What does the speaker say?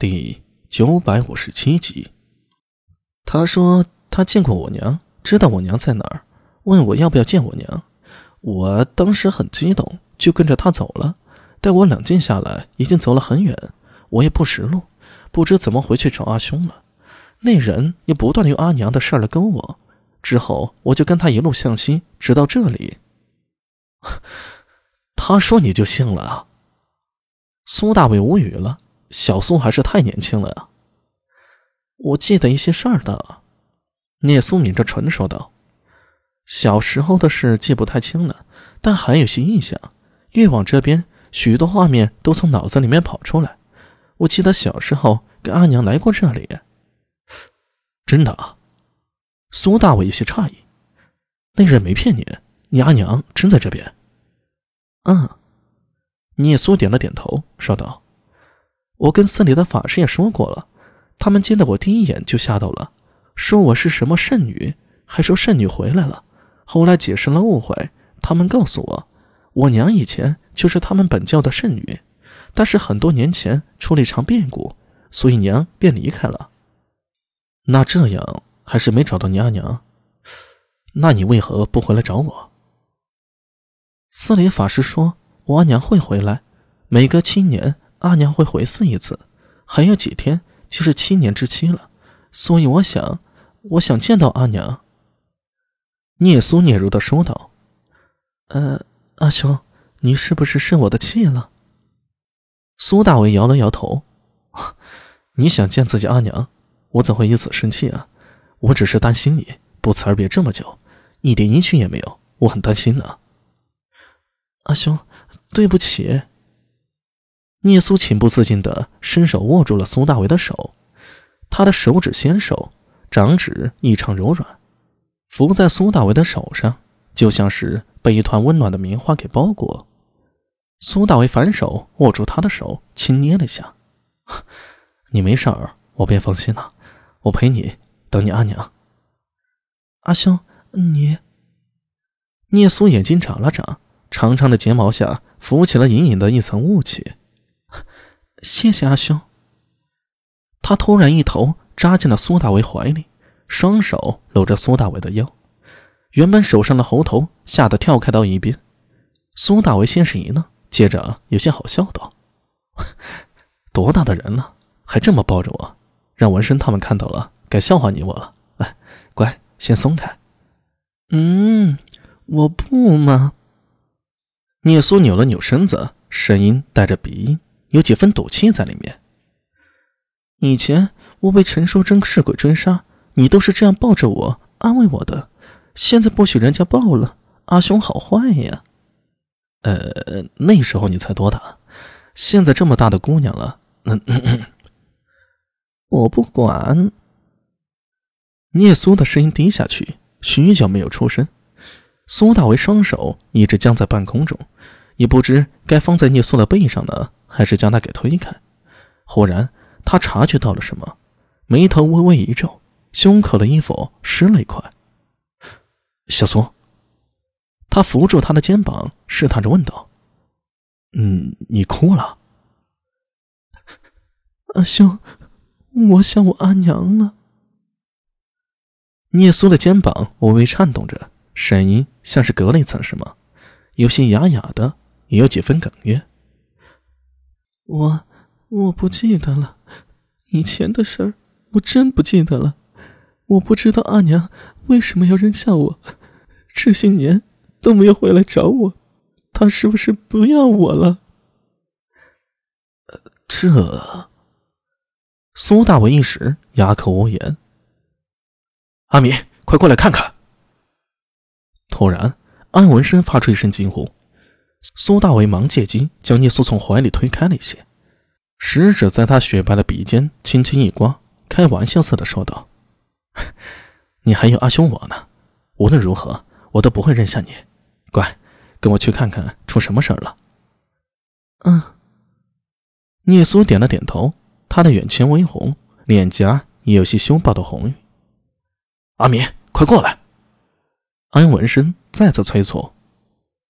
第九百五十七集，他说他见过我娘，知道我娘在哪儿，问我要不要见我娘。我当时很激动，就跟着他走了。待我冷静下来，已经走了很远，我也不识路，不知怎么回去找阿兄了。那人也不断用阿娘的事儿来勾我。之后我就跟他一路向西，直到这里。他说你就信了？苏大伟无语了。小苏还是太年轻了呀。我记得一些事儿的，聂苏抿着唇说道：“小时候的事记不太清了，但还有些印象。越往这边，许多画面都从脑子里面跑出来。我记得小时候跟阿娘来过这里。真的？”苏大伟有些诧异：“那人没骗你，你阿娘真在这边？”嗯，聂苏点了点头，说道。我跟寺里的法师也说过了，他们见到我第一眼就吓到了，说我是什么圣女，还说圣女回来了。后来解释了误会，他们告诉我，我娘以前就是他们本教的圣女，但是很多年前出了一场变故，所以娘便离开了。那这样还是没找到你阿娘，那你为何不回来找我？寺里法师说，我阿娘会回来，每隔七年。阿娘会回寺一次，还有几天就是七年之期了，所以我想，我想见到阿娘。聂苏嗫嚅的说道：“呃，阿兄，你是不是生我的气了？”苏大伟摇了摇头：“你想见自己阿娘，我怎会因此生气啊？我只是担心你不辞而别这么久，一点音讯也没有，我很担心呢。”阿兄，对不起。聂苏情不自禁地伸手握住了苏大为的手，他的手指纤瘦，掌指异常柔软，伏在苏大为的手上，就像是被一团温暖的棉花给包裹。苏大为反手握住他的手，轻捏了一下：“你没事儿，我便放心了。我陪你，等你阿娘。”阿兄，你……聂苏眼睛眨了眨，长长的睫毛下浮起了隐隐的一层雾气。谢谢阿兄。他突然一头扎进了苏大为怀里，双手搂着苏大为的腰，原本手上的猴头吓得跳开到一边。苏大为先是一愣，接着有些好笑道：“多大的人了，还这么抱着我，让纹身他们看到了，该笑话你我了。来，乖，先松开。”“嗯，我不嘛。”聂苏扭了扭身子，声音带着鼻音。有几分赌气在里面。以前我被陈淑贞尸鬼追杀，你都是这样抱着我安慰我的。现在不许人家抱了，阿兄好坏呀！呃，那时候你才多大？现在这么大的姑娘了，我不管。聂苏的声音低下去，许久没有出声。苏大为双手一直僵在半空中，也不知该放在聂苏的背上呢。还是将他给推开。忽然，他察觉到了什么，眉头微微一皱，胸口的衣服湿了一块。小苏，他扶住他的肩膀，试探着问道：“嗯，你哭了？”阿兄，我想我阿娘了。聂苏的肩膀微微颤动着，声音像是隔了一层什么，有些哑哑的，也有几分哽咽。我我不记得了，以前的事儿我真不记得了。我不知道阿娘为什么要扔下我，这些年都没有回来找我，她是不是不要我了？这苏大文一时哑口无言。阿米，快过来看看！突然，安文生发出一声惊呼。苏大伟忙借机将聂苏从怀里推开了一些，食指在他雪白的鼻尖轻轻一刮，开玩笑似的说道：“ 你还有阿兄我呢，无论如何我都不会认下你。乖，跟我去看看出什么事儿了。”嗯。聂苏点了点头，他的眼圈微红，脸颊也有些凶暴的红晕。阿明，快过来！安文生再次催促。